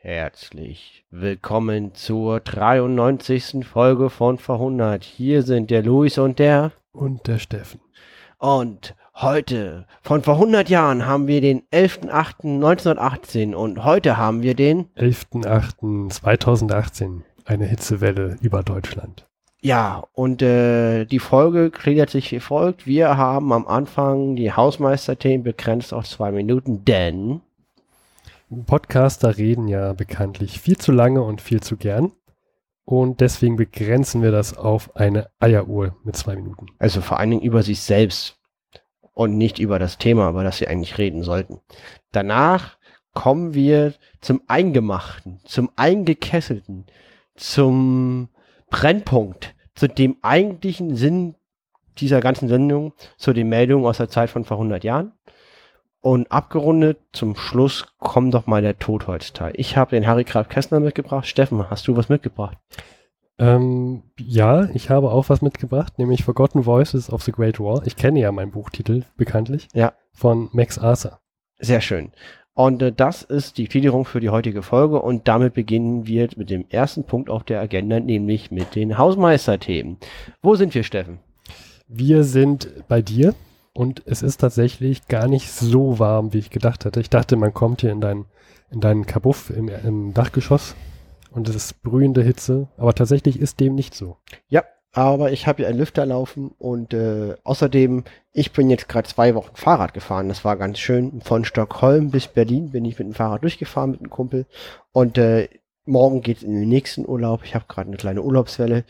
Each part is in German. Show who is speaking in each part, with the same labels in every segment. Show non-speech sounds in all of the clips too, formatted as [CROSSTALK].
Speaker 1: Herzlich willkommen zur 93. Folge von Verhundert. Hier sind der Luis und der
Speaker 2: und der Steffen.
Speaker 1: Und heute, von vor 100 Jahren, haben wir den 11.08.1918 und heute haben wir den
Speaker 2: 11.08.2018. Eine Hitzewelle über Deutschland.
Speaker 1: Ja, und äh, die Folge gliedert sich wie folgt. Wir haben am Anfang die Hausmeisterthemen begrenzt auf zwei Minuten, denn
Speaker 2: Podcaster reden ja bekanntlich viel zu lange und viel zu gern. Und deswegen begrenzen wir das auf eine Eieruhr mit zwei Minuten.
Speaker 1: Also vor allen Dingen über sich selbst und nicht über das Thema, über das sie eigentlich reden sollten. Danach kommen wir zum Eingemachten, zum Eingekesselten, zum Brennpunkt, zu dem eigentlichen Sinn dieser ganzen Sendung, zu den Meldungen aus der Zeit von vor 100 Jahren. Und abgerundet zum Schluss kommt doch mal der Totholzteil. Ich habe den Harry Graf Kessner mitgebracht. Steffen, hast du was mitgebracht?
Speaker 2: Ähm, ja, ich habe auch was mitgebracht, nämlich Forgotten Voices of the Great War. Ich kenne ja meinen Buchtitel bekanntlich.
Speaker 1: Ja.
Speaker 2: Von Max Arthur.
Speaker 1: Sehr schön. Und äh, das ist die Gliederung für die heutige Folge und damit beginnen wir mit dem ersten Punkt auf der Agenda, nämlich mit den Hausmeisterthemen. Wo sind wir, Steffen?
Speaker 2: Wir sind bei dir und es ist tatsächlich gar nicht so warm, wie ich gedacht hätte. Ich dachte, man kommt hier in deinen in deinen Kabuff im, im Dachgeschoss und es ist brühende Hitze, aber tatsächlich ist dem nicht so.
Speaker 1: Ja, aber ich habe hier einen Lüfter laufen und äh, außerdem, ich bin jetzt gerade zwei Wochen Fahrrad gefahren. Das war ganz schön. Von Stockholm bis Berlin bin ich mit dem Fahrrad durchgefahren mit einem Kumpel und äh, morgen geht's in den nächsten Urlaub. Ich habe gerade eine kleine Urlaubswelle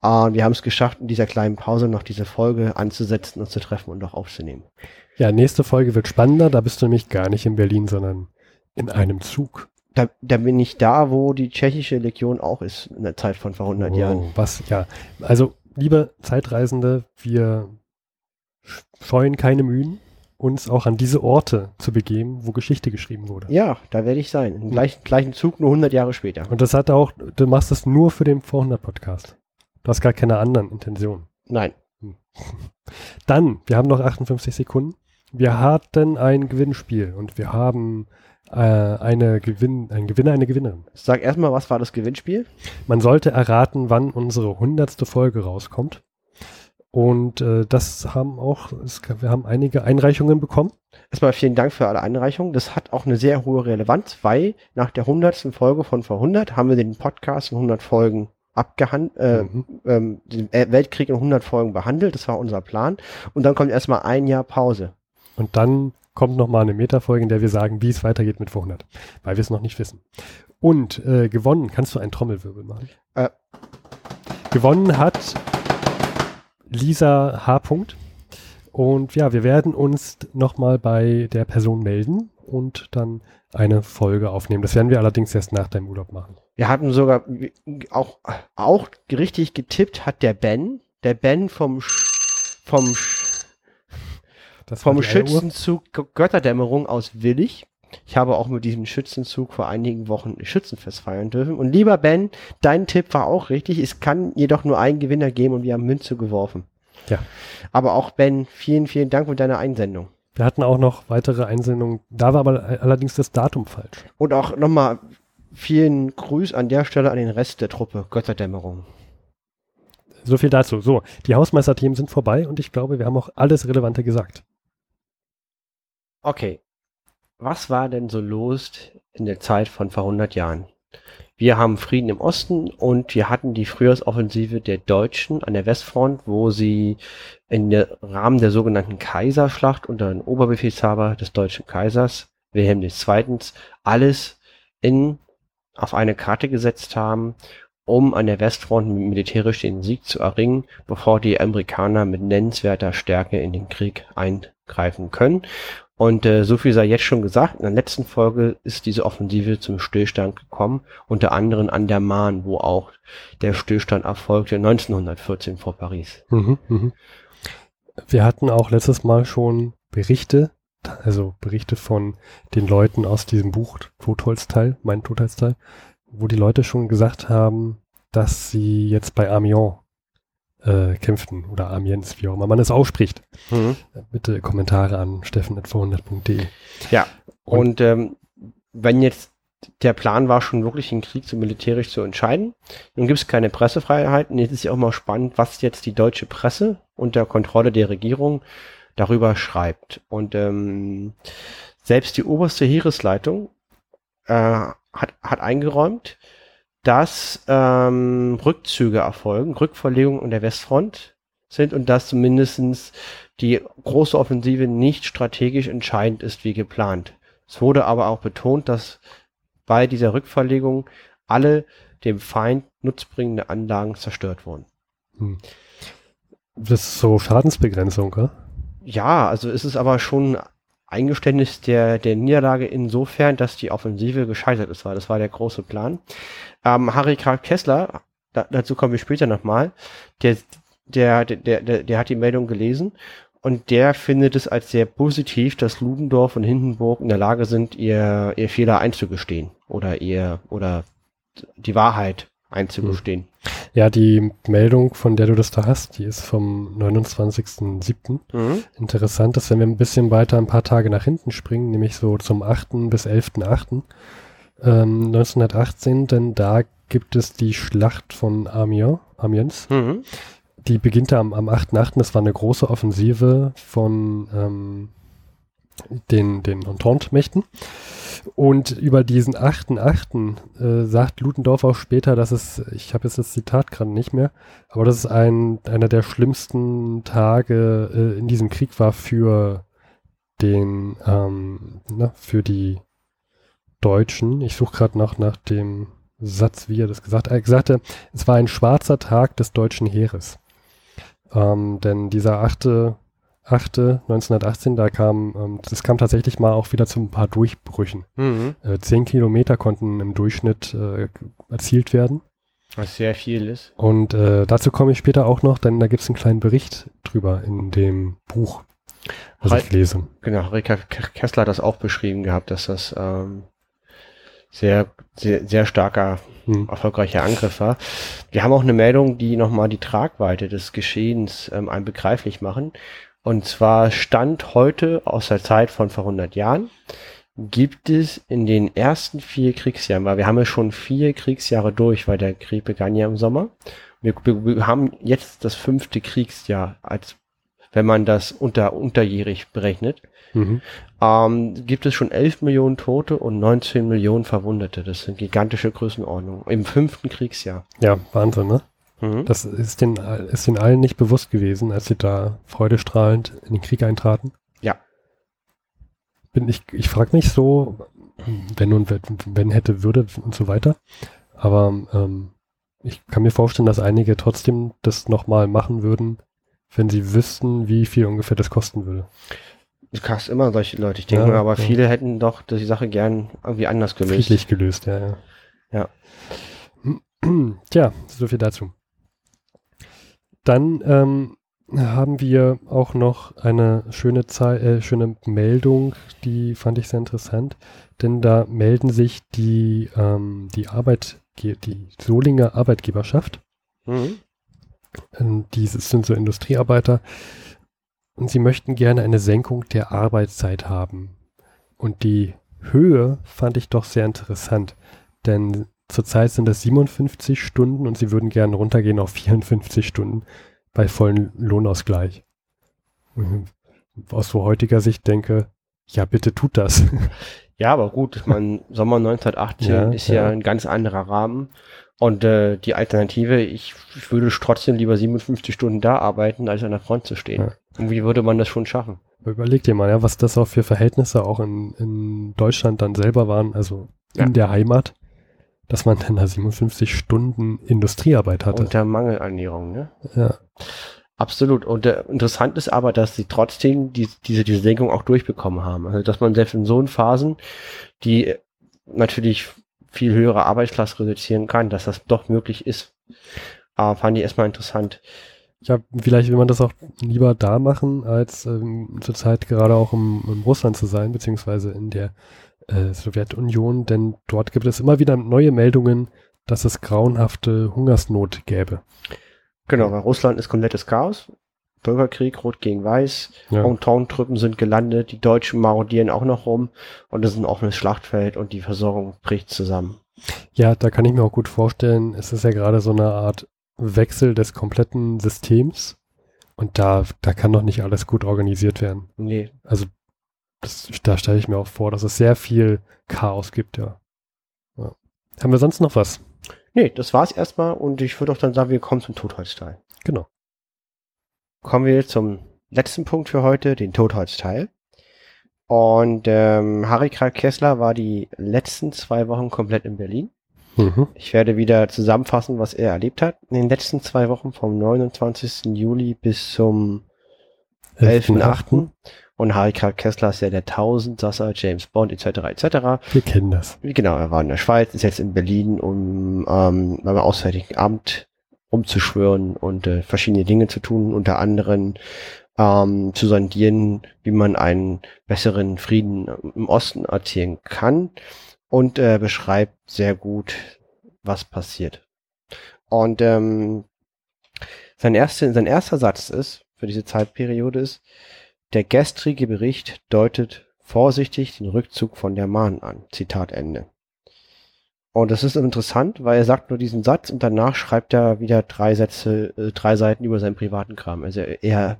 Speaker 1: und wir haben es geschafft, in dieser kleinen Pause noch diese Folge anzusetzen und zu treffen und auch aufzunehmen.
Speaker 2: Ja, nächste Folge wird spannender. Da bist du nämlich gar nicht in Berlin, sondern in einem Zug.
Speaker 1: Da, da bin ich da, wo die tschechische Legion auch ist, in der Zeit von vor 100 oh, Jahren.
Speaker 2: Was, ja. Also, liebe Zeitreisende, wir scheuen keine Mühen, uns auch an diese Orte zu begeben, wo Geschichte geschrieben wurde.
Speaker 1: Ja, da werde ich sein. Im gleichen, gleichen Zug, nur 100 Jahre später.
Speaker 2: Und das hat auch, du machst das nur für den Vor 100 Podcast. Du hast gar keine anderen Intentionen.
Speaker 1: Nein. [LAUGHS]
Speaker 2: Dann, wir haben noch 58 Sekunden. Wir hatten ein Gewinnspiel und wir haben äh, eine Gewinn, ein Gewinner, eine Gewinnerin.
Speaker 1: Sag erstmal, was war das Gewinnspiel?
Speaker 2: Man sollte erraten, wann unsere hundertste Folge rauskommt. Und äh, das haben auch, es, wir haben einige Einreichungen bekommen.
Speaker 1: Erstmal vielen Dank für alle Einreichungen. Das hat auch eine sehr hohe Relevanz, weil nach der hundertsten Folge von vor 100 haben wir den Podcast in 100 Folgen abgehandelt, äh, mhm. ähm, den Weltkrieg in 100 Folgen behandelt. Das war unser Plan. Und dann kommt erstmal ein Jahr Pause.
Speaker 2: Und dann kommt nochmal eine Metafolge, in der wir sagen, wie es weitergeht mit 400, weil wir es noch nicht wissen. Und äh, gewonnen, kannst du einen Trommelwirbel machen? Äh. Gewonnen hat Lisa H. Und ja, wir werden uns nochmal bei der Person melden und dann eine Folge aufnehmen. Das werden wir allerdings erst nach deinem Urlaub machen.
Speaker 1: Wir hatten sogar auch, auch richtig getippt hat der Ben, der Ben vom, vom das vom Schützenzug Götterdämmerung aus Willig. Ich habe auch mit diesem Schützenzug vor einigen Wochen Schützenfest feiern dürfen. Und lieber Ben, dein Tipp war auch richtig. Es kann jedoch nur einen Gewinner geben und wir haben Münze geworfen.
Speaker 2: Ja.
Speaker 1: Aber auch Ben, vielen, vielen Dank für deine Einsendung.
Speaker 2: Wir hatten auch noch weitere Einsendungen. Da war aber allerdings das Datum falsch.
Speaker 1: Und auch nochmal vielen Grüß an der Stelle an den Rest der Truppe. Götterdämmerung.
Speaker 2: So viel dazu. So, die Hausmeisterthemen sind vorbei und ich glaube, wir haben auch alles Relevante gesagt.
Speaker 1: Okay, was war denn so los in der Zeit von vor 100 Jahren? Wir haben Frieden im Osten und wir hatten die Frühjahrsoffensive der Deutschen an der Westfront, wo sie der Rahmen der sogenannten Kaiserschlacht unter dem Oberbefehlshaber des deutschen Kaisers Wilhelm II. alles in auf eine Karte gesetzt haben, um an der Westfront militärisch den Sieg zu erringen, bevor die Amerikaner mit nennenswerter Stärke in den Krieg eingreifen können. Und äh, so viel sei jetzt schon gesagt. In der letzten Folge ist diese Offensive zum Stillstand gekommen, unter anderem an der Mahn, wo auch der Stillstand erfolgte 1914 vor Paris. Mhm, mh.
Speaker 2: Wir hatten auch letztes Mal schon Berichte, also Berichte von den Leuten aus diesem Buch Totholzteil, mein Totholzteil, wo die Leute schon gesagt haben, dass sie jetzt bei Amiens äh, kämpften oder Amiens, wie auch immer man es ausspricht. Mhm. Bitte Kommentare an steffen.vorhundert.de.
Speaker 1: Ja, und, und ähm, wenn jetzt der Plan war schon wirklich, den Krieg so militärisch zu entscheiden. Nun gibt es keine Pressefreiheit. Und jetzt ist ja auch mal spannend, was jetzt die deutsche Presse unter Kontrolle der Regierung darüber schreibt. Und ähm, selbst die oberste Heeresleitung äh, hat, hat eingeräumt, dass ähm, Rückzüge erfolgen, Rückverlegungen an der Westfront sind und dass zumindestens die große Offensive nicht strategisch entscheidend ist wie geplant. Es wurde aber auch betont, dass bei dieser Rückverlegung alle dem Feind nutzbringende Anlagen zerstört wurden. Hm.
Speaker 2: Das ist so Schadensbegrenzung, oder?
Speaker 1: Ja, also ist es aber schon Eingeständnis der, der Niederlage insofern, dass die Offensive gescheitert ist, weil das war der große Plan. Ähm, Harry Karl Kessler, da, dazu kommen wir später nochmal, der, der, der, der, der hat die Meldung gelesen und der findet es als sehr positiv, dass Ludendorff und Hindenburg in der Lage sind, ihr, ihr Fehler einzugestehen oder ihr, oder die Wahrheit einzugestehen.
Speaker 2: Ja, die Meldung, von der du das da hast, die ist vom 29.07. Mhm. Interessant ist, wenn wir ein bisschen weiter ein paar Tage nach hinten springen, nämlich so zum 8. bis 11.08. Ähm, 1918, denn da gibt es die Schlacht von Amiens. Amiens. Mhm. Die beginnt am, am 8.8. Das war eine große Offensive von ähm, den, den Entente-Mächten. Und über diesen 8.8. Äh, sagt Ludendorff auch später, dass es, ich habe jetzt das Zitat gerade nicht mehr, aber dass es ein, einer der schlimmsten Tage äh, in diesem Krieg war für den, ähm, na, für die Deutschen. Ich suche gerade noch nach dem Satz, wie er das gesagt hat. Er sagte, es war ein schwarzer Tag des deutschen Heeres. Ähm, denn dieser 8. 8. 1918, da kam, ähm, das kam tatsächlich mal auch wieder zu ein paar Durchbrüchen. Mhm. Äh, zehn Kilometer konnten im Durchschnitt äh, erzielt werden.
Speaker 1: Was sehr viel ist.
Speaker 2: Und äh, dazu komme ich später auch noch, denn da gibt es einen kleinen Bericht drüber in dem Buch, was Re ich lese.
Speaker 1: Genau, Rika Kessler hat das auch beschrieben gehabt, dass das ähm, sehr, sehr, sehr starker, hm. erfolgreicher Angriff war. Wir haben auch eine Meldung, die nochmal die Tragweite des Geschehens ähm, begreiflich machen. Und zwar Stand heute aus der Zeit von vor 100 Jahren gibt es in den ersten vier Kriegsjahren, weil wir haben ja schon vier Kriegsjahre durch, weil der Krieg begann ja im Sommer. Wir, wir haben jetzt das fünfte Kriegsjahr, als wenn man das unter unterjährig berechnet. Mhm. Ähm, gibt es schon 11 Millionen Tote und 19 Millionen Verwundete. Das sind gigantische Größenordnungen im fünften Kriegsjahr.
Speaker 2: Ja, Wahnsinn, ne? Mhm. Das ist den, ist den allen nicht bewusst gewesen, als sie da freudestrahlend in den Krieg eintraten.
Speaker 1: Ja.
Speaker 2: Bin ich, ich frage mich so, wenn und wenn, hätte, würde und so weiter. Aber ähm, ich kann mir vorstellen, dass einige trotzdem das nochmal machen würden, wenn sie wüssten, wie viel ungefähr das kosten würde.
Speaker 1: Du hast immer solche Leute, ich denke, ja, aber ja. viele hätten doch die Sache gern irgendwie anders gelöst.
Speaker 2: Friedlich gelöst, ja, ja.
Speaker 1: Ja.
Speaker 2: Tja, so viel dazu. Dann ähm, haben wir auch noch eine schöne, Ze äh, schöne Meldung, die fand ich sehr interessant, denn da melden sich die, ähm, die Arbeit, die Solinger Arbeitgeberschaft. Mhm. Ähm, diese sind so Industriearbeiter und sie möchten gerne eine Senkung der Arbeitszeit haben. Und die Höhe fand ich doch sehr interessant, denn Zurzeit sind es 57 Stunden und sie würden gerne runtergehen auf 54 Stunden bei vollem Lohnausgleich. Aus so heutiger Sicht denke, ja, bitte tut das.
Speaker 1: Ja, aber gut, man Sommer 1918 ja, ist ja, ja, ein ganz anderer Rahmen. Und äh, die Alternative, ich, ich würde trotzdem lieber 57 Stunden da arbeiten, als an der Front zu stehen. Ja. Und wie würde man das schon schaffen?
Speaker 2: Überleg dir mal, ja, was das auch für Verhältnisse auch in, in Deutschland dann selber waren, also in der Heimat dass man dann da 57 Stunden Industriearbeit hatte.
Speaker 1: Unter Mangelernährung, ne?
Speaker 2: Ja.
Speaker 1: Absolut. Und äh, interessant ist aber, dass sie trotzdem die, diese, diese Senkung auch durchbekommen haben. Also, dass man selbst in so Phasen, die natürlich viel höhere Arbeitsplatz reduzieren kann, dass das doch möglich ist. Aber fand ich erstmal interessant.
Speaker 2: Ja, vielleicht will man das auch lieber da machen, als ähm, zurzeit gerade auch im, im Russland zu sein, beziehungsweise in der äh, Sowjetunion, denn dort gibt es immer wieder neue Meldungen, dass es grauenhafte Hungersnot gäbe.
Speaker 1: Genau, weil Russland ist komplettes Chaos. Bürgerkrieg, Rot gegen Weiß,
Speaker 2: Ja.
Speaker 1: Hometown-Truppen sind gelandet, die Deutschen marodieren auch noch rum und es ist ein offenes Schlachtfeld und die Versorgung bricht zusammen.
Speaker 2: Ja, da kann ich mir auch gut vorstellen, es ist ja gerade so eine Art Wechsel des kompletten Systems und da, da kann doch nicht alles gut organisiert werden.
Speaker 1: Nee,
Speaker 2: Also das, da stelle ich mir auch vor, dass es sehr viel Chaos gibt, ja. ja. Haben wir sonst noch was?
Speaker 1: nee, das war's erstmal und ich würde auch dann sagen, wir kommen zum Totholzteil.
Speaker 2: Genau.
Speaker 1: Kommen wir zum letzten Punkt für heute, den Totholzteil. Und ähm, Harry Karl Kessler war die letzten zwei Wochen komplett in Berlin.
Speaker 2: Mhm.
Speaker 1: Ich werde wieder zusammenfassen, was er erlebt hat. In den letzten zwei Wochen vom 29. Juli bis zum 11.8. Und Harry Karl Kessler ist ja der Tausendsasser, James Bond etc. etc.
Speaker 2: Wir kennen das.
Speaker 1: Genau, er war in der Schweiz, ist jetzt in Berlin, um ähm, beim Auswärtigen Amt umzuschwören und äh, verschiedene Dinge zu tun, unter anderem ähm, zu sondieren, wie man einen besseren Frieden im Osten erzielen kann und äh, beschreibt sehr gut, was passiert. Und ähm, sein, erste, sein erster Satz ist, für diese Zeitperiode ist, der gestrige Bericht deutet vorsichtig den Rückzug von der Mahn an. Zitat Ende. Und das ist interessant, weil er sagt nur diesen Satz und danach schreibt er wieder drei Sätze, äh, drei Seiten über seinen privaten Kram. Also er,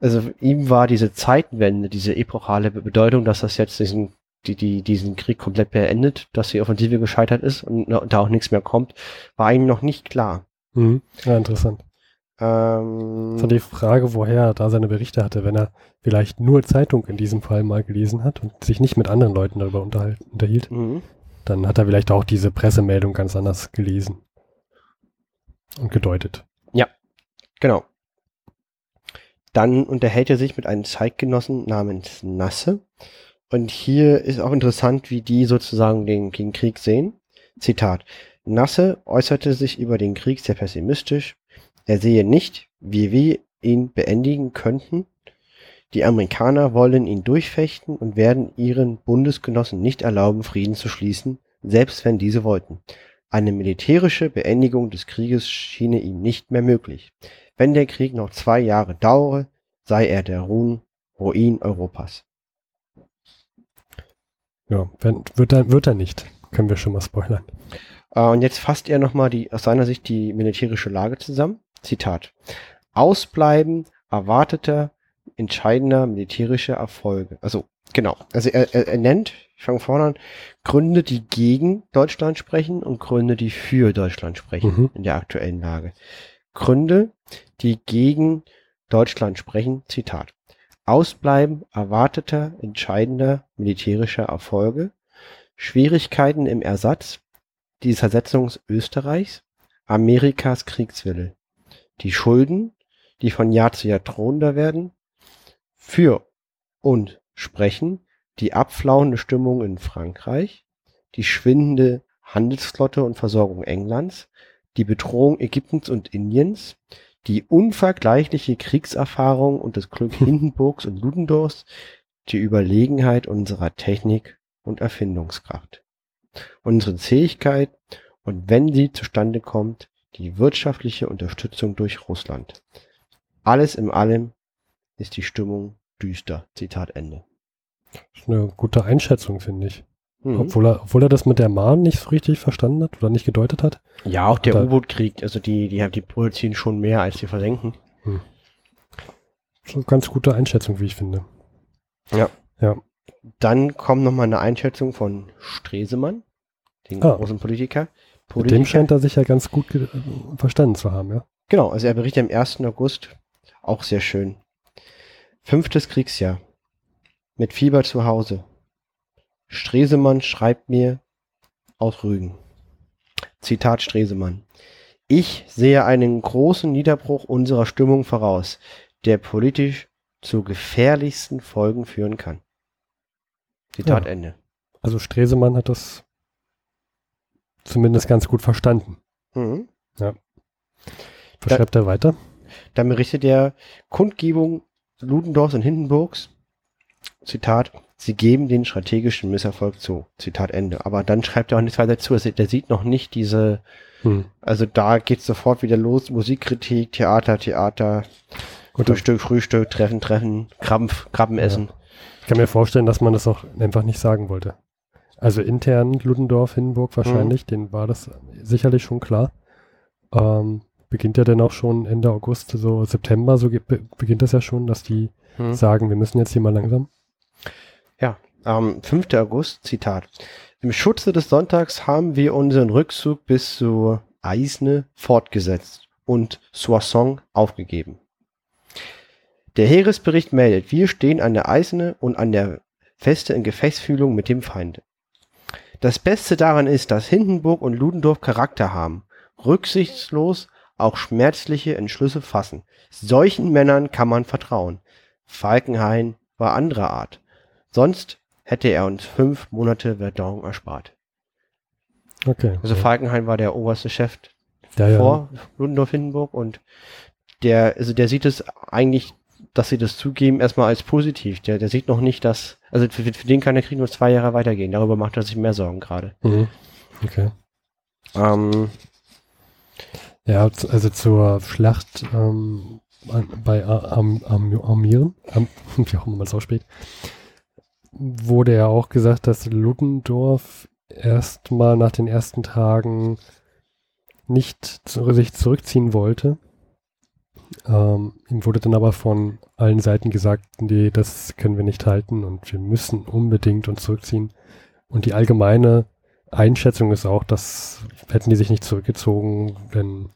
Speaker 1: also ihm war diese Zeitenwende, diese epochale Bedeutung, dass das jetzt diesen, die, die, diesen Krieg komplett beendet, dass die Offensive gescheitert ist und, und da auch nichts mehr kommt, war ihm noch nicht klar.
Speaker 2: Mhm. Ja, interessant.
Speaker 1: Ähm,
Speaker 2: So die Frage, woher er da seine Berichte hatte, wenn er vielleicht nur Zeitung in diesem Fall mal gelesen hat und sich nicht mit anderen Leuten darüber unterhielt,
Speaker 1: mhm.
Speaker 2: dann hat er vielleicht auch diese Pressemeldung ganz anders gelesen und gedeutet.
Speaker 1: Genau. Dann unterhält er sich mit einem Zeitgenossen namens Nasse. Und hier ist auch interessant, wie die sozusagen den, den Krieg sehen. Zitat. Nasse äußerte sich über den Krieg sehr pessimistisch. Er sehe nicht, wie wir ihn beendigen könnten. Die Amerikaner wollen ihn durchfechten und werden ihren Bundesgenossen nicht erlauben, Frieden zu schließen, selbst wenn diese wollten. Eine militärische Beendigung des Krieges schiene ihm nicht mehr möglich. Wenn der Krieg noch zwei Jahre dauere, sei er der Ruin, Ruin Europas.
Speaker 2: Ja, wenn, wird, er, wird er nicht. Können wir schon mal spoilern.
Speaker 1: Äh, und jetzt fasst er nochmal die, aus seiner Sicht die militärische Lage zusammen. Zitat. Ausbleiben erwarteter entscheidender militärischer Erfolge. Also, genau. Also er, er, er nennt, ich fange vorne an, Gründe, die gegen Deutschland sprechen und Gründe, die für Deutschland sprechen
Speaker 2: Mhm.
Speaker 1: in der aktuellen Lage. Gründe, die gegen Deutschland sprechen, Zitat. Ausbleiben erwarteter entscheidender militärischer Erfolge, Schwierigkeiten im Ersatz, die Zersetzung Österreichs, Amerikas Kriegswille, die Schulden, die von Jahr zu Jahr drohender werden, für und sprechen die abflauende Stimmung in Frankreich, die schwindende Handelsflotte und Versorgung Englands, die Bedrohung Ägyptens und Indiens, die unvergleichliche Kriegserfahrung und das Glück [LAUGHS] Hindenburgs und Ludendorffs, die Überlegenheit unserer Technik und Erfindungskraft, unsere Fähigkeit und wenn sie zustande kommt, die wirtschaftliche Unterstützung durch Russland. Alles in allem ist die Stimmung düster. Zitat Ende.
Speaker 2: Das ist eine gute Einschätzung, finde ich.
Speaker 1: Mhm.
Speaker 2: Obwohl, er, obwohl er das mit der Mahn nicht so richtig verstanden hat oder nicht gedeutet hat.
Speaker 1: Ja, auch der U-Boot-Krieg, also die, die, die produzieren schon mehr, als die versenken.
Speaker 2: So eine ganz gute Einschätzung, wie ich finde.
Speaker 1: Dann kommt nochmal eine Einschätzung von Stresemann, den
Speaker 2: Ah.
Speaker 1: großen Politiker.
Speaker 2: Mit dem scheint er sich ja ganz gut verstanden zu haben, ja.
Speaker 1: Genau, also er berichtet am 1. August, auch sehr schön. Fünftes Kriegsjahr. Mit Fieber zu Hause. Stresemann schreibt mir aus Rügen. Zitat Stresemann. Ich sehe einen großen Niederbruch unserer Stimmung voraus, der politisch zu gefährlichsten Folgen führen kann. Zitat
Speaker 2: Ja.
Speaker 1: Ende.
Speaker 2: Also Stresemann hat das zumindest ganz gut verstanden.
Speaker 1: Mhm.
Speaker 2: Was
Speaker 1: Da-
Speaker 2: schreibt er weiter?
Speaker 1: Dann berichtet er Kundgebung Ludendorffs und Hindenburgs. Zitat, sie geben den strategischen Misserfolg zu. Zitat Ende. Aber dann schreibt er auch nichts weiter dazu. Also der sieht noch nicht diese,
Speaker 2: Hm.
Speaker 1: also da geht sofort wieder los. Musikkritik, Theater, Theater.
Speaker 2: Gut,
Speaker 1: Frühstück, Frühstück, Treffen, Treffen, Krabben, Krabben essen.
Speaker 2: Ich kann mir vorstellen, dass man das auch einfach nicht sagen wollte. Also intern Ludendorff, Hindenburg wahrscheinlich,
Speaker 1: Mhm.
Speaker 2: denen war das sicherlich schon klar. Ähm, beginnt ja dann auch schon Ende August, so September, so beginnt das ja schon, dass die
Speaker 1: Hm.
Speaker 2: sagen, wir müssen jetzt hier mal langsam.
Speaker 1: Am 5. August, Zitat. Im Schutze des Sonntags haben wir unseren Rückzug bis zu Eisne fortgesetzt und Soissons aufgegeben. Der Heeresbericht meldet, wir stehen an der Eisne und an der Feste in Gefechtsfühlung mit dem Feinde. Das Beste daran ist, dass Hindenburg und Ludendorff Charakter haben, rücksichtslos auch schmerzliche Entschlüsse fassen. Solchen Männern kann man vertrauen. Falkenhayn war anderer Art. Sonst hätte er uns fünf Monate Verdun erspart.
Speaker 2: Okay.
Speaker 1: Also
Speaker 2: ja.
Speaker 1: Falkenhayn war der oberste Chef
Speaker 2: ja, ja.
Speaker 1: vor Ludendorff Hindenburg und der, also der sieht es eigentlich, dass sie das zugeben, erstmal als positiv. Der, der sieht noch nicht, dass, also für, für den kann der Krieg nur zwei Jahre weitergehen. Darüber macht er sich mehr Sorgen gerade.
Speaker 2: Mhm. Okay.
Speaker 1: Ähm,
Speaker 2: Ja, also zur Schlacht ähm, bei A- Am, Am, Amiren, Am, [LAUGHS] wie auch immer man es ausspricht, wurde ja auch gesagt, dass Ludendorff erstmal nach den ersten Tagen nicht zu, sich zurückziehen wollte. Ähm, ihm wurde dann aber von allen Seiten gesagt, nee, das können wir nicht halten und wir müssen unbedingt uns zurückziehen. Und die allgemeine Einschätzung ist auch, dass hätten die sich nicht zurückgezogen, dann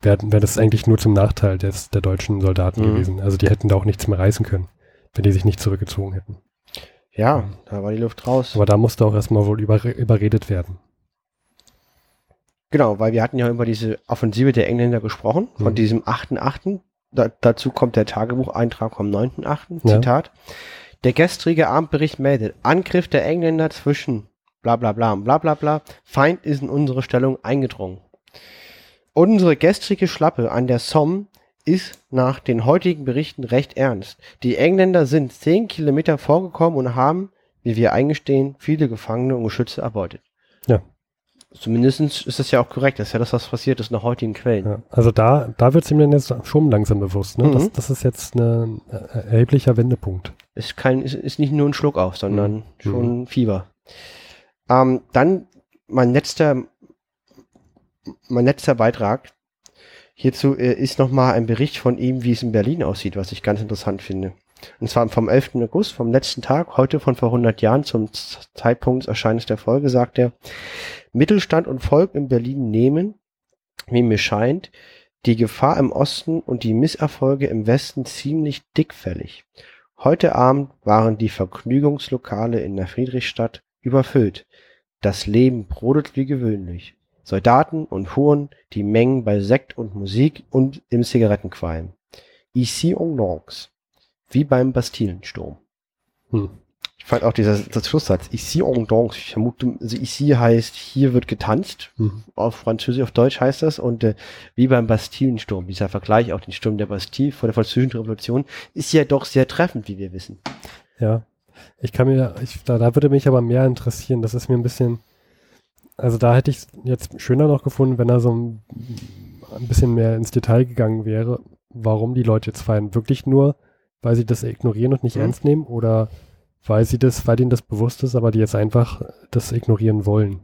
Speaker 2: wäre wär das eigentlich nur zum Nachteil des, der deutschen Soldaten
Speaker 1: Mhm.
Speaker 2: gewesen. Also die hätten da auch nichts mehr reißen können, wenn die sich nicht zurückgezogen hätten.
Speaker 1: ja, da war die Luft raus.
Speaker 2: Aber da musste auch erstmal wohl über, überredet werden.
Speaker 1: Genau, weil wir hatten ja über diese Offensive der Engländer gesprochen, von
Speaker 2: Mhm.
Speaker 1: diesem 8.8. Da, dazu kommt der Tagebucheintrag vom 9.8.
Speaker 2: Ja.
Speaker 1: Zitat. Der gestrige Abendbericht meldet, Angriff der Engländer zwischen bla bla bla und bla bla bla, Feind ist in unsere Stellung eingedrungen. Unsere gestrige Schlappe an der Somme ist nach den heutigen Berichten recht ernst. Die Engländer sind zehn Kilometer vorgekommen und haben, wie wir eingestehen, viele Gefangene und Geschütze erbeutet.
Speaker 2: Ja.
Speaker 1: Zumindest ist das ja auch korrekt. Das ist ja das, was passiert ist nach heutigen Quellen.
Speaker 2: Ja, also da, da wird es ihm dann jetzt schon langsam bewusst. Ne?
Speaker 1: Mhm.
Speaker 2: Das, das ist jetzt ein erheblicher Wendepunkt.
Speaker 1: Ist, kein, ist, ist nicht nur ein Schluck auf, sondern
Speaker 2: Mhm.
Speaker 1: schon Fieber. Ähm, dann mein letzter, mein letzter Beitrag hierzu äh, ist nochmal ein Bericht von ihm, wie es in Berlin aussieht, was ich ganz interessant finde. Und zwar vom 11. August, vom letzten Tag, heute von vor 100 Jahren, zum Zeitpunkt des Erscheinens der Folge, sagt er, Mittelstand und Volk in Berlin nehmen, wie mir scheint, die Gefahr im Osten und die Misserfolge im Westen ziemlich dickfällig. Heute Abend waren die Vergnügungslokale in der Friedrichstadt überfüllt. Das Leben brodelt wie gewöhnlich. Soldaten und Huren, die Mengen bei Sekt und Musik und im Zigarettenqualm. Ici on danse. Wie beim Bastillensturm.
Speaker 2: Hm.
Speaker 1: Ich fand auch dieser der Schlusssatz, ici on danse. Ich vermute, also ici heißt, hier wird getanzt.
Speaker 2: Mhm.
Speaker 1: Auf Französisch, auf Deutsch heißt das. Und äh, wie beim Bastillensturm, dieser Vergleich, auch den Sturm der Bastille vor der Französischen Revolution, ist ja doch sehr treffend, wie wir wissen.
Speaker 2: Ja. Ich kann mir, ich, da, da würde mich aber mehr interessieren. Das ist mir ein bisschen, also da hätte ich es jetzt schöner noch gefunden, wenn er so ein, ein bisschen mehr ins Detail gegangen wäre, warum die Leute jetzt feiern. Wirklich nur, weil sie das ignorieren und nicht
Speaker 1: Mhm.
Speaker 2: ernst nehmen oder weil sie das, weil ihnen das bewusst ist, aber die jetzt einfach das ignorieren wollen.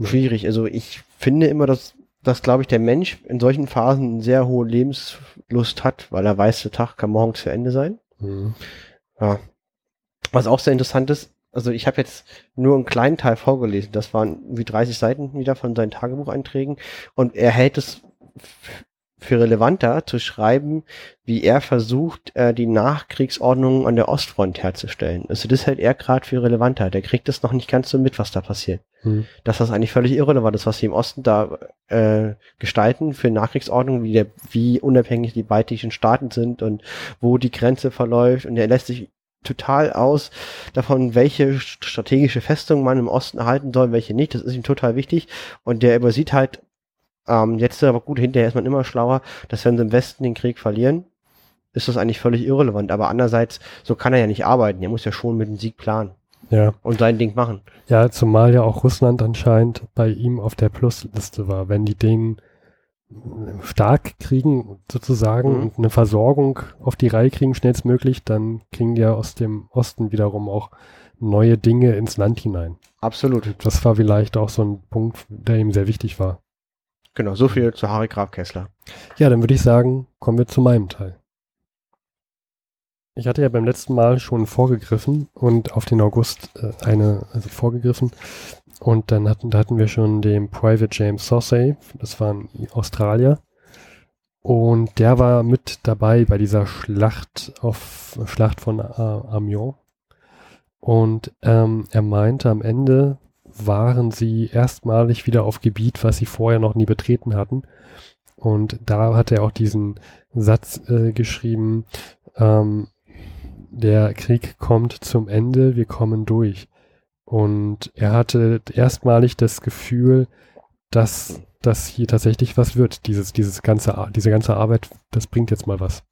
Speaker 1: Schwierig. Also ich finde immer, dass, dass glaube ich, der Mensch in solchen Phasen eine sehr hohe Lebenslust hat, weil er weiß, der Tag kann morgen zu Ende sein.
Speaker 2: Mhm.
Speaker 1: Ja. Was auch sehr interessant ist, also ich habe jetzt nur einen kleinen Teil vorgelesen. Das waren wie 30 Seiten wieder von seinen Tagebucheinträgen. Und er hält es für relevanter zu schreiben, wie er versucht, äh, die Nachkriegsordnung an der Ostfront herzustellen. Also das hält er gerade für relevanter. Der kriegt es noch nicht ganz so mit, was da passiert.
Speaker 2: Mhm.
Speaker 1: Dass das eigentlich völlig irrelevant ist, was sie im Osten da äh, gestalten für Nachkriegsordnung, wie, der, wie unabhängig die baltischen Staaten sind und wo die Grenze verläuft. Und er lässt sich total aus davon, welche strategische Festung man im Osten erhalten soll, welche nicht. Das ist ihm total wichtig. Und der übersieht halt, ähm, jetzt aber gut, hinterher ist man immer schlauer, dass wenn sie im Westen den Krieg verlieren, ist das eigentlich völlig irrelevant. Aber andererseits, so kann er ja nicht arbeiten. Er muss ja schon mit dem Sieg planen
Speaker 2: Ja.
Speaker 1: und sein Ding machen.
Speaker 2: Ja, zumal ja auch Russland anscheinend bei ihm auf der Plusliste war. Wenn die den stark kriegen, sozusagen,
Speaker 1: Mhm.
Speaker 2: und eine Versorgung auf die Reihe kriegen, schnellstmöglich, dann kriegen die ja aus dem Osten wiederum auch neue Dinge ins Land hinein.
Speaker 1: Absolut.
Speaker 2: Das war vielleicht auch so ein Punkt, der ihm sehr wichtig war.
Speaker 1: Genau, so viel zu Harry Graf Kessler.
Speaker 2: Ja, dann würde ich sagen, kommen wir zu meinem Teil. Ich hatte ja beim letzten Mal schon vorgegriffen und auf den August äh, eine, also vorgegriffen. Und dann hatten, da hatten wir schon den Private James Saucy, das war ein Australier. Und der war mit dabei bei dieser Schlacht auf Schlacht von äh, Amiens. Und ähm, er meinte, am Ende waren sie erstmalig wieder auf Gebiet, was sie vorher noch nie betreten hatten. Und da hat er auch diesen Satz äh, geschrieben, ähm, der Krieg kommt zum Ende, wir kommen durch. Und er hatte erstmalig das Gefühl, dass das hier tatsächlich was wird. Dieses, dieses ganze, diese ganze Arbeit, das bringt jetzt mal was.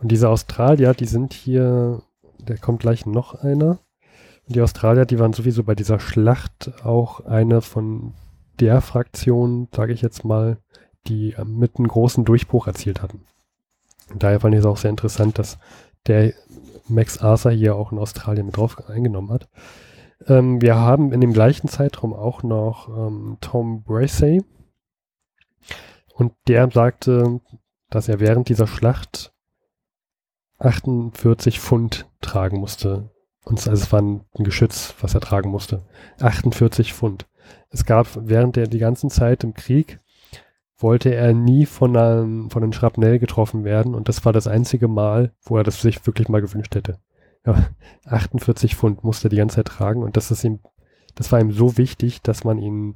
Speaker 2: Und diese Australier, die sind hier, da kommt gleich noch einer. Die Australier, die waren sowieso bei dieser Schlacht auch eine von der Fraktion, sage ich jetzt mal, die äh, mit einem großen Durchbruch erzielt hatten. Daher fand ich es auch sehr interessant, dass der Max Arthur hier auch in Australien mit drauf eingenommen hat. Ähm, wir haben in dem gleichen Zeitraum auch noch ähm, Tom Bracey. Und der sagte, dass er während dieser Schlacht 48 Pfund tragen musste. Und es war ein Geschütz, was er tragen musste. 48 Pfund. Es gab während der die ganzen Zeit im Krieg wollte er nie von einem, von einem Schrapnell getroffen werden und das war das einzige Mal, wo er das sich wirklich mal gewünscht hätte. Ja, 48 Pfund musste er die ganze Zeit tragen und das ist ihm, das war ihm so wichtig, dass man ihn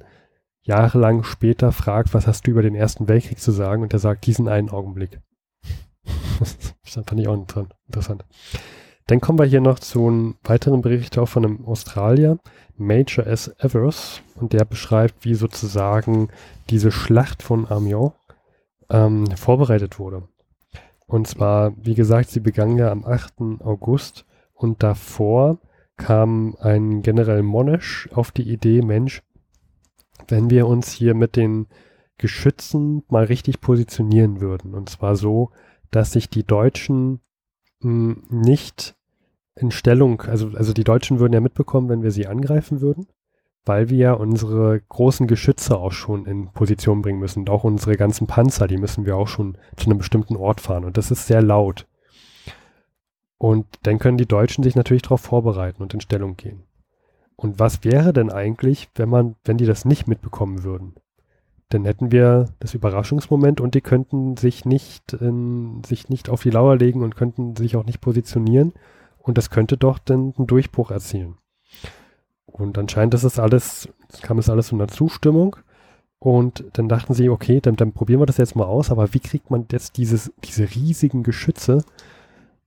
Speaker 2: jahrelang später fragt, was hast du über den Ersten Weltkrieg zu sagen? Und er sagt, diesen einen Augenblick. [LAUGHS] das fand ich auch inter- interessant. Dann kommen wir hier noch zu einem weiteren Bericht auch von einem Australier, Major S. Evers, und der beschreibt, wie sozusagen diese Schlacht von Amiens ähm, vorbereitet wurde. Und zwar, wie gesagt, sie begann ja am 8. August und davor kam ein General Monash auf die Idee, Mensch, wenn wir uns hier mit den Geschützen mal richtig positionieren würden. Und zwar so, dass sich die Deutschen mh, nicht in Stellung, also, also die Deutschen würden ja mitbekommen, wenn wir sie angreifen würden, weil wir ja unsere großen Geschütze auch schon in Position bringen müssen. Und auch unsere ganzen Panzer, die müssen wir auch schon zu einem bestimmten Ort fahren. Und das ist sehr laut. Und dann können die Deutschen sich natürlich darauf vorbereiten und in Stellung gehen. Und was wäre denn eigentlich, wenn man, wenn die das nicht mitbekommen würden? Dann hätten wir das Überraschungsmoment und die könnten sich nicht, in, sich nicht auf die Lauer legen und könnten sich auch nicht positionieren. Und das könnte doch dann einen Durchbruch erzielen. Und anscheinend ist es alles, kam es alles unter Zustimmung. Und dann dachten sie, okay, dann, dann probieren wir das jetzt mal aus, aber wie kriegt man jetzt dieses, diese riesigen Geschütze,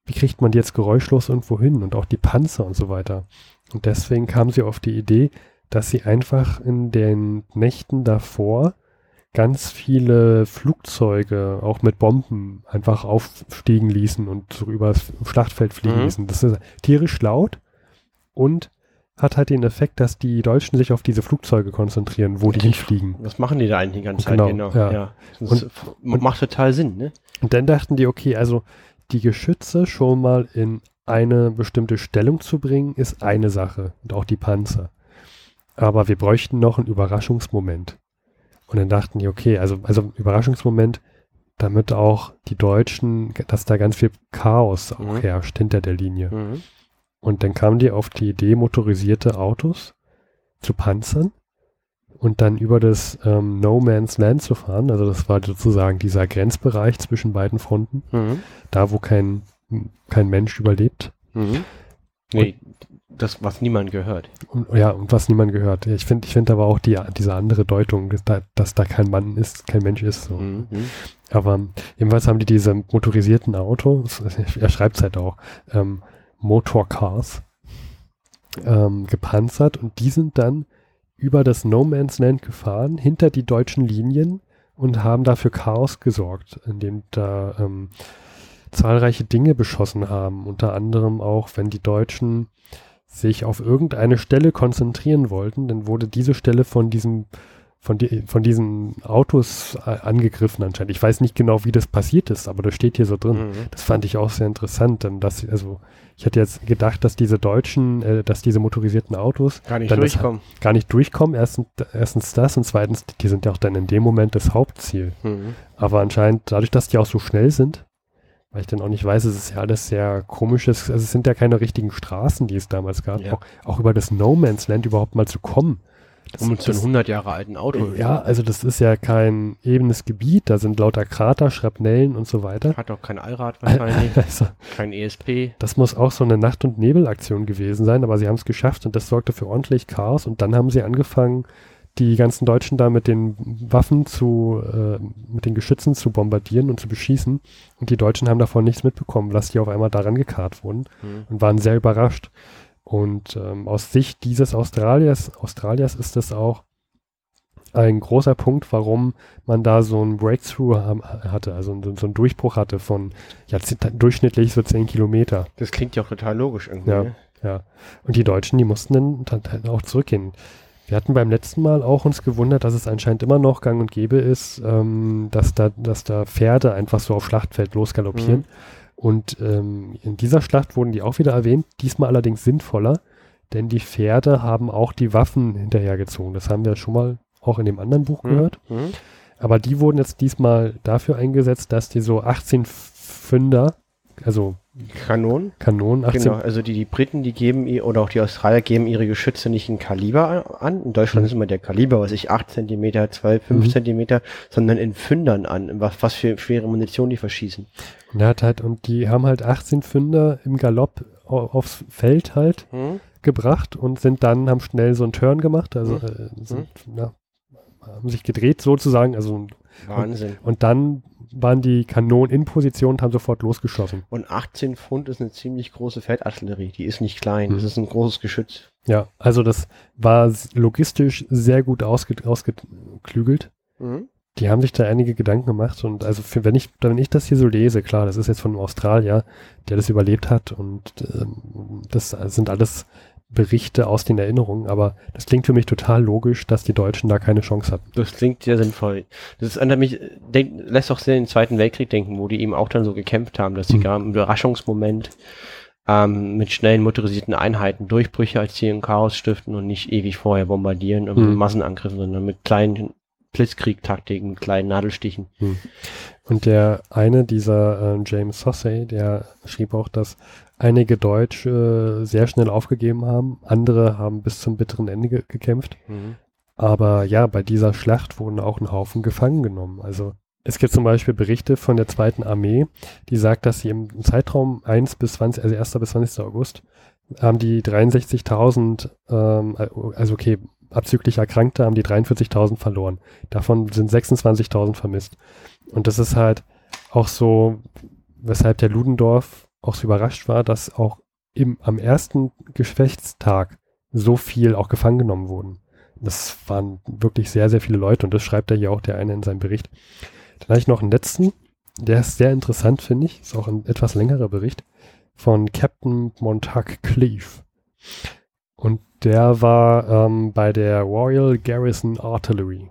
Speaker 2: wie kriegt man die jetzt geräuschlos irgendwo hin und auch die Panzer und so weiter. Und deswegen kamen sie auf die Idee, dass sie einfach in den Nächten davor ganz viele Flugzeuge auch mit Bomben einfach aufstiegen ließen und so übers Schlachtfeld fliegen
Speaker 1: Mhm.
Speaker 2: ließen. Das ist tierisch laut und hat halt den Effekt, dass die Deutschen sich auf diese Flugzeuge konzentrieren, wo die hinfliegen.
Speaker 1: Was machen die da eigentlich die ganze Zeit?
Speaker 2: Genau,
Speaker 1: Genau.
Speaker 2: ja.
Speaker 1: ja. Das
Speaker 2: Und-
Speaker 1: ist- macht total Sinn, ne?
Speaker 2: Und dann dachten die, okay, also die Geschütze schon mal in eine bestimmte Stellung zu bringen, ist eine Sache. Und auch die Panzer. Aber wir bräuchten noch einen Überraschungsmoment. Und dann dachten die, okay, also, also Überraschungsmoment, damit auch die Deutschen, dass da ganz viel Chaos auch
Speaker 1: Mhm.
Speaker 2: herrscht hinter der Linie.
Speaker 1: Mhm.
Speaker 2: Und dann kamen die auf die Idee, motorisierte Autos zu panzern und dann über das ähm, No Man's Land zu fahren. Also das war sozusagen dieser Grenzbereich zwischen beiden Fronten,
Speaker 1: Mhm.
Speaker 2: da wo kein, kein Mensch überlebt.
Speaker 1: Mhm. Nee, das, was niemand gehört.
Speaker 2: Und, ja, und was niemand gehört. Ich finde ich finde aber auch die, diese andere Deutung, dass da, dass da kein Mann ist, kein Mensch ist. So.
Speaker 1: Mhm.
Speaker 2: Aber jedenfalls haben die diese motorisierten Autos, [LAUGHS] er schreibt es halt auch, ähm, Motorcars, ähm, gepanzert und die sind dann über das No Man's Land gefahren, hinter die deutschen Linien und haben dafür Chaos gesorgt, indem da ähm, zahlreiche Dinge beschossen haben. Unter anderem auch, wenn die Deutschen sich auf irgendeine Stelle konzentrieren wollten, dann wurde diese Stelle von diesem von, die, von diesen Autos äh, angegriffen anscheinend. Ich weiß nicht genau, wie das passiert ist, aber das steht hier so drin.
Speaker 1: Mhm.
Speaker 2: Das fand ich auch sehr interessant, denn dass, also ich hätte jetzt gedacht, dass diese deutschen, äh, dass diese motorisierten Autos
Speaker 1: Gar nicht
Speaker 2: Dann das-
Speaker 1: durchkommen.
Speaker 2: gar nicht durchkommen. Erstens, erstens das und zweitens, die sind ja auch dann in dem Moment das Hauptziel.
Speaker 1: Mhm.
Speaker 2: Aber anscheinend, dadurch, dass die auch so schnell sind, weil ich dann auch nicht weiß, es ist ja alles sehr komisches, also es sind ja keine richtigen Straßen, die es damals gab,
Speaker 1: Ja.
Speaker 2: auch, auch über das No Man's Land überhaupt mal zu kommen. Das,
Speaker 1: Um zu einem
Speaker 2: das,
Speaker 1: 100 Jahre alten Auto.
Speaker 2: ja, also das ist ja kein ebenes Gebiet, da sind lauter Krater, Schrapnellen und so weiter.
Speaker 1: Hat auch kein Allrad wahrscheinlich, [LAUGHS]
Speaker 2: Also,
Speaker 1: kein ESP.
Speaker 2: das muss auch so eine Nacht- und Nebelaktion gewesen sein, aber sie haben es geschafft und das sorgte für ordentlich Chaos und dann haben sie angefangen, die ganzen Deutschen da mit den Waffen zu, äh, mit den Geschützen zu bombardieren und zu beschießen und die Deutschen haben davon nichts mitbekommen, dass die auf einmal daran gekarrt wurden
Speaker 1: Mhm.
Speaker 2: und waren sehr überrascht. Und ähm, aus Sicht dieses Australiers, Australiers ist das auch ein großer Punkt, warum man da so einen Breakthrough haben, hatte, also so, so einen Durchbruch hatte von ja, durchschnittlich so 10 Kilometer.
Speaker 1: Das klingt ja auch total logisch irgendwie.
Speaker 2: Ja.
Speaker 1: Ne?
Speaker 2: Ja. Und die Deutschen, die mussten dann, auch zurückgehen. Wir hatten beim letzten Mal auch uns gewundert, dass es anscheinend immer noch gang und gäbe ist, ähm, dass, da, dass da Pferde einfach so auf Schlachtfeld losgaloppieren.
Speaker 1: Mhm.
Speaker 2: Und ähm, in dieser Schlacht wurden die auch wieder erwähnt, diesmal allerdings sinnvoller, denn die Pferde haben auch die Waffen hinterhergezogen. Das haben wir schon mal auch in dem anderen Buch
Speaker 1: Mhm.
Speaker 2: gehört.
Speaker 1: Mhm.
Speaker 2: Aber die wurden jetzt diesmal dafür eingesetzt, dass die so 18 Pfünder, also
Speaker 1: Kanonen.
Speaker 2: Kanonen, 18
Speaker 1: Genau, also die, die Briten, die geben ihr, oder auch die Australier geben ihre Geschütze nicht in Kaliber an. In Deutschland
Speaker 2: Mhm.
Speaker 1: ist immer der Kaliber, was ich 8 cm, 12, 5
Speaker 2: Mhm.
Speaker 1: Zentimeter, sondern in Pfündern an, was, was für schwere Munition die verschießen.
Speaker 2: Und, hat halt, und die haben halt 18 Pfünder im Galopp au- aufs Feld halt
Speaker 1: Hm?
Speaker 2: gebracht und sind dann, haben schnell so einen Turn gemacht, also
Speaker 1: Mhm.
Speaker 2: äh, sind, na, haben sich gedreht sozusagen, also
Speaker 1: Wahnsinn.
Speaker 2: und dann waren die Kanonen in Position und haben sofort losgeschossen.
Speaker 1: Und 18 Pfund ist eine ziemlich große Feldartillerie. Die ist nicht klein.
Speaker 2: Mhm.
Speaker 1: Das ist ein großes Geschütz.
Speaker 2: Ja, also das war logistisch sehr gut ausge, ausgeklügelt.
Speaker 1: Mhm.
Speaker 2: Die haben sich da einige Gedanken gemacht und also für, wenn ich, wenn ich das hier so lese, klar, das ist jetzt von einem Australier, der das überlebt hat und ähm, das sind alles Berichte aus den Erinnerungen, aber das klingt für mich total logisch, dass die Deutschen da keine Chance hatten.
Speaker 1: Das klingt sehr sinnvoll. Das erinnert mich, denk, lässt auch sehr den Zweiten Weltkrieg denken, wo die eben auch dann so gekämpft haben, dass sie
Speaker 2: Mhm.
Speaker 1: gar im Überraschungsmoment ähm, mit schnellen motorisierten Einheiten Durchbrüche erzielen, Chaos stiften und nicht ewig vorher bombardieren und
Speaker 2: Mhm.
Speaker 1: Massenangriffen, sondern mit kleinen Blitzkrieg-Taktiken, mit kleinen Nadelstichen.
Speaker 2: Und der eine, dieser äh, James Sossay, der schrieb auch, dass einige Deutsche sehr schnell aufgegeben haben, andere haben bis zum bitteren Ende ge gekämpft. Aber ja, bei dieser Schlacht wurden auch ein Haufen gefangen genommen. Also es gibt zum Beispiel Berichte von der zweiten Armee, die sagt, dass sie im Zeitraum 1 bis 20, also 1. bis 20. August, haben die 63.000, ähm, also okay, abzüglich Erkrankte haben die 43.000 verloren. Davon sind 26.000 vermisst. Und das ist halt auch so, weshalb der Ludendorff auch so überrascht war, dass auch im, am ersten Gefechtstag so viel auch gefangen genommen wurden. Das waren wirklich sehr, sehr viele Leute und das schreibt er hier auch der eine in seinem Bericht. Dann habe ich noch einen letzten, der ist sehr interessant, finde ich. Ist auch ein etwas längerer Bericht von Captain Montague Cleave. Und der war ähm, bei der Royal Garrison Artillery.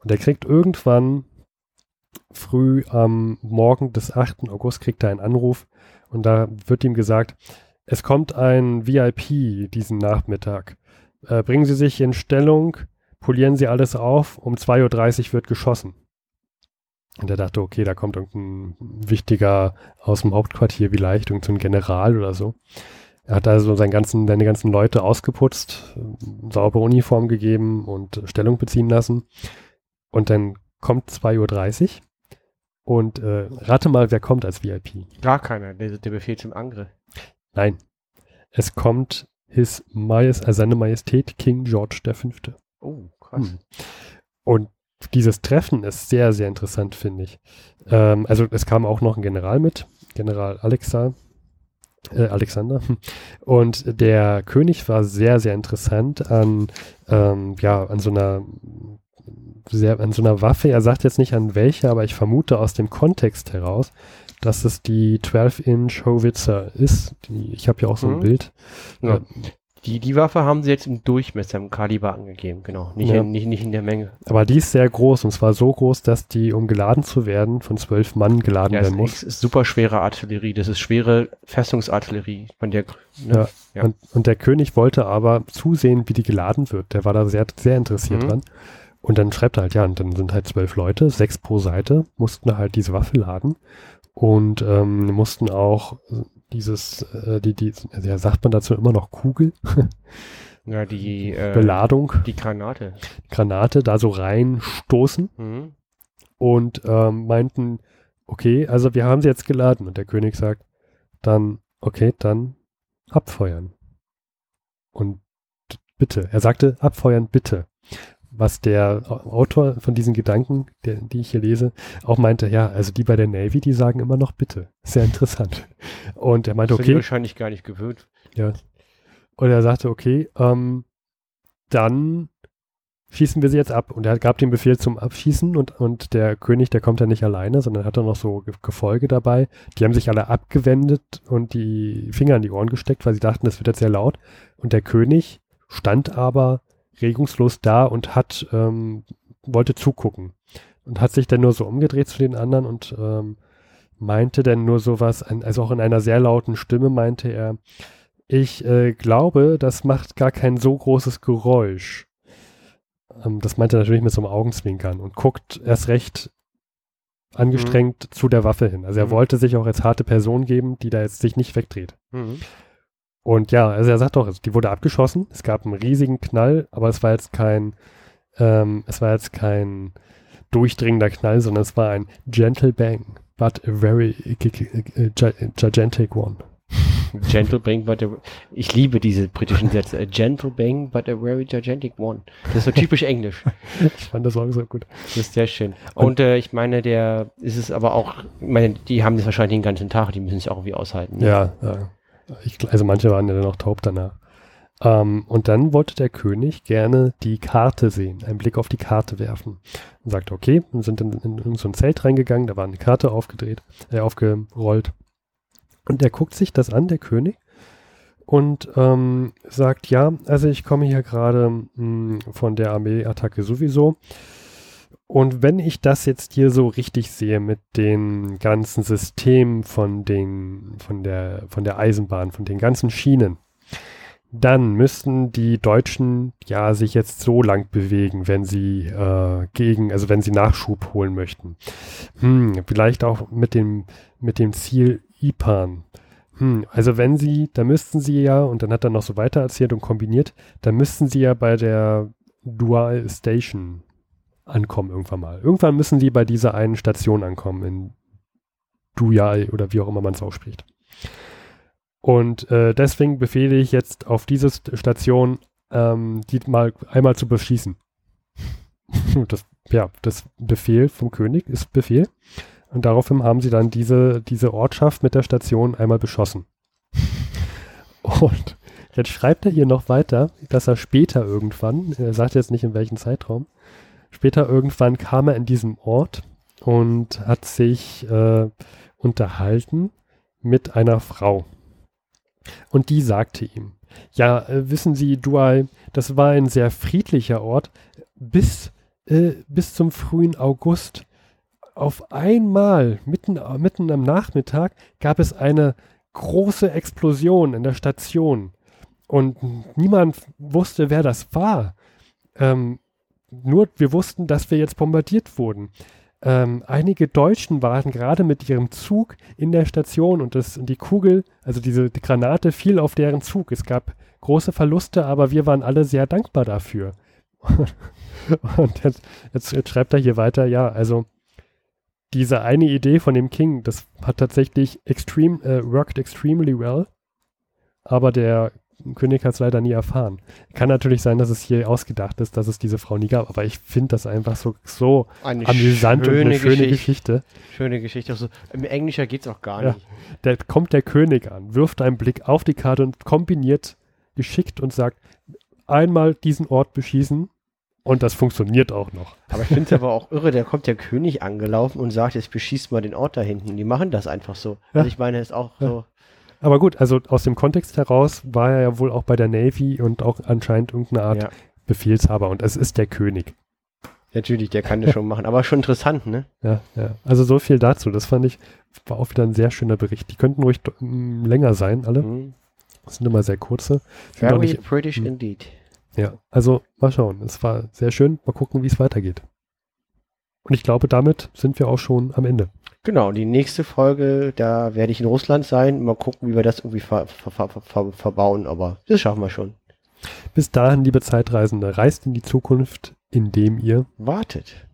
Speaker 2: Und der kriegt irgendwann früh am Morgen des 8. August kriegt er einen Anruf und da wird ihm gesagt, es kommt ein VIP diesen Nachmittag. Äh, bringen Sie sich in Stellung, polieren Sie alles auf, um 2.30 Uhr wird geschossen. Und er dachte, okay, da kommt irgendein wichtiger aus dem Hauptquartier vielleicht, irgendein General oder so. Er hat also seinen ganzen, seine ganzen Leute ausgeputzt, saubere Uniform gegeben und Stellung beziehen lassen. Und dann kommt 2.30 Uhr und äh, rate mal, wer kommt als VIP.
Speaker 1: Gar keiner, der, der Befehl zum Angriff.
Speaker 2: Nein. Es kommt His Majest, also seine Majestät King George V.
Speaker 1: Oh, krass.
Speaker 2: Hm. Und dieses Treffen ist sehr, sehr interessant, finde ich. Ähm, also es kam auch noch ein General mit, General Alexa, äh, Alexander. [LAUGHS] Und der König war sehr, sehr interessant an, ähm, ja, an so einer sehr, an so einer Waffe. Er sagt jetzt nicht an welche, aber ich vermute aus dem Kontext heraus, dass es die 12-Inch Howitzer ist. Die, ich habe ja auch so ein
Speaker 1: Mhm.
Speaker 2: Bild.
Speaker 1: Ja.
Speaker 2: Äh,
Speaker 1: Die, die Waffe haben sie jetzt im Durchmesser, im Kaliber angegeben, genau. Nicht,
Speaker 2: Ja.
Speaker 1: in, nicht, nicht in der Menge.
Speaker 2: Aber die ist sehr groß und zwar so groß, dass die, um geladen zu werden, von zwölf Mann geladen
Speaker 1: Ja,
Speaker 2: werden muss.
Speaker 1: ist, ist super schwere Artillerie. Das ist schwere Festungsartillerie von der. Ne? Ja.
Speaker 2: Und, und der König wollte aber zusehen, wie die geladen wird. Der war da sehr, sehr interessiert
Speaker 1: Mhm.
Speaker 2: dran. Und dann schreibt er halt, ja, und dann sind halt zwölf Leute, sechs pro Seite, mussten halt diese Waffe laden und ähm, mussten auch dieses, äh, die, die, ja, sagt man dazu immer noch Kugel, [LAUGHS]
Speaker 1: ja, die, äh,
Speaker 2: Beladung,
Speaker 1: die Granate.
Speaker 2: Granate da so reinstoßen
Speaker 1: Mhm.
Speaker 2: und ähm, meinten, okay, also wir haben sie jetzt geladen. Und der König sagt, dann, okay, dann abfeuern. Und bitte, er sagte, abfeuern bitte. Was der Autor von diesen Gedanken, der, die ich hier lese, auch meinte, ja, also die bei der Navy, die sagen immer noch bitte. Sehr interessant. Und er meinte,
Speaker 1: Das
Speaker 2: okay,
Speaker 1: wahrscheinlich gar nicht gewöhnt.
Speaker 2: ja. Und er sagte, okay, ähm, dann schießen wir sie jetzt ab. Und er gab den Befehl zum Abschießen und, und der König, der kommt ja nicht alleine, sondern hat dann noch so Ge- Gefolge dabei. Die haben sich alle abgewendet und die Finger in die Ohren gesteckt, weil sie dachten, das wird jetzt sehr laut. Und der König stand aber regungslos da und hat, ähm, wollte zugucken. Und hat sich dann nur so umgedreht zu den anderen und ähm, meinte dann nur sowas, also auch in einer sehr lauten Stimme meinte er, ich äh, glaube, das macht gar kein so großes Geräusch. Ähm, das meinte er natürlich mit so einem Augenzwinkern und guckt erst recht angestrengt zu der Waffe hin. Also er
Speaker 1: Mhm.
Speaker 2: wollte sich auch als harte Person geben, die da jetzt sich nicht wegdreht.
Speaker 1: Mhm.
Speaker 2: Und ja, also er sagt doch, also die wurde abgeschossen. Es gab einen riesigen Knall, aber es war jetzt kein, ähm, es war jetzt kein durchdringender Knall, sondern es war ein gentle bang, but a very gi- gi- gigantic one. [LAUGHS]
Speaker 1: Gentle bang, but a, ich liebe diese britischen Sätze. A gentle bang, but a very gigantic one. Das ist so typisch Englisch. [LAUGHS]
Speaker 2: Ich fand das auch so gut.
Speaker 1: Das ist sehr schön. Und äh, ich meine, der ist es aber auch, ich meine, die haben das wahrscheinlich den ganzen Tag, die müssen es auch irgendwie aushalten. ne?
Speaker 2: Ja, ja. Ich, also manche waren ja dann auch taub danach. Ähm, und dann wollte der König gerne die Karte sehen, einen Blick auf die Karte werfen. Und sagte, okay, und sind dann in, in so ein Zelt reingegangen, da war eine Karte aufgedreht, äh, aufgerollt. Und der guckt sich das an, der König, und ähm, sagt, ja, also ich komme hier gerade mh, von der Armeeattacke sowieso. Und wenn ich das jetzt hier so richtig sehe mit dem ganzen System von den, von der, von der Eisenbahn, von den ganzen Schienen, dann müssten die Deutschen ja sich jetzt so lang bewegen, wenn sie äh, gegen, also wenn sie Nachschub holen möchten. Hm, vielleicht auch mit dem, mit dem Ziel IPAN. Hm, also wenn sie, da müssten sie ja, und dann hat er noch so weiter erzählt und kombiniert, da müssten sie ja bei der Dual Station ankommen irgendwann mal. Irgendwann müssen sie bei dieser einen Station ankommen, in Duyal oder wie auch immer man es ausspricht. Und äh, deswegen befehle ich jetzt auf diese St- Station, ähm, die mal einmal zu beschießen. [LAUGHS] das, ja, das Befehl vom König ist Befehl. Und daraufhin haben sie dann diese, diese Ortschaft mit der Station einmal beschossen. [LAUGHS] Und jetzt schreibt er hier noch weiter, dass er später irgendwann, er sagt jetzt nicht in welchem Zeitraum, später irgendwann kam er in diesem Ort und hat sich äh, unterhalten mit einer Frau. Und die sagte ihm, ja, äh, wissen Sie, Dual, das war ein sehr friedlicher Ort bis, äh, bis zum frühen August. Auf einmal, mitten, mitten am Nachmittag, gab es eine große Explosion in der Station. Und niemand wusste, wer das war. Ähm, nur wir wussten, dass wir jetzt bombardiert wurden. Ähm, einige Deutschen waren gerade mit ihrem Zug in der Station und, das, die Kugel, also diese die Granate, fiel auf deren Zug. Es gab große Verluste, aber wir waren alle sehr dankbar dafür. [LAUGHS] und jetzt, jetzt, jetzt schreibt er hier weiter, ja, also diese eine Idee von dem King, das hat tatsächlich extreme, äh, worked extremely well, aber der König hat es leider nie erfahren. Kann natürlich sein, dass es hier ausgedacht ist, dass es diese Frau nie gab, aber ich finde das einfach so, so
Speaker 1: Eine
Speaker 2: amüsant und eine schöne
Speaker 1: Geschichte.
Speaker 2: Geschichte.
Speaker 1: Schöne Geschichte. Also, Im Englischer geht es auch gar
Speaker 2: Ja.
Speaker 1: nicht.
Speaker 2: Da kommt der König an, wirft einen Blick auf die Karte und kombiniert geschickt und sagt, einmal diesen Ort beschießen und das funktioniert auch noch.
Speaker 1: Aber ich finde es aber auch irre, da kommt der König angelaufen und sagt, jetzt beschießt mal den Ort da hinten. Die machen das einfach so.
Speaker 2: Ja.
Speaker 1: Also ich meine, ist auch
Speaker 2: Ja.
Speaker 1: so.
Speaker 2: Aber gut, also aus dem Kontext heraus war er ja wohl auch bei der Navy und auch anscheinend irgendeine Art
Speaker 1: Ja.
Speaker 2: Befehlshaber und es ist der König.
Speaker 1: Natürlich, der kann das schon machen. Aber schon interessant, ne?
Speaker 2: Ja, ja. Also so viel dazu. Das fand ich, war auch wieder ein sehr schöner Bericht. Die könnten ruhig mm, länger sein, alle.
Speaker 1: Mhm.
Speaker 2: Das sind immer sehr kurze. Sind
Speaker 1: Very
Speaker 2: nicht,
Speaker 1: British
Speaker 2: Mhm.
Speaker 1: indeed.
Speaker 2: ja, also mal schauen. Es war sehr schön. Mal gucken, wie es weitergeht. Und ich glaube, damit sind wir auch schon am Ende.
Speaker 1: Genau, die nächste Folge, da werde ich in Russland sein. Mal gucken, wie wir das irgendwie ver ver ver ver verbauen, aber das schaffen wir schon.
Speaker 2: Bis dahin, liebe Zeitreisende, reist in die Zukunft, indem ihr
Speaker 1: Wartet.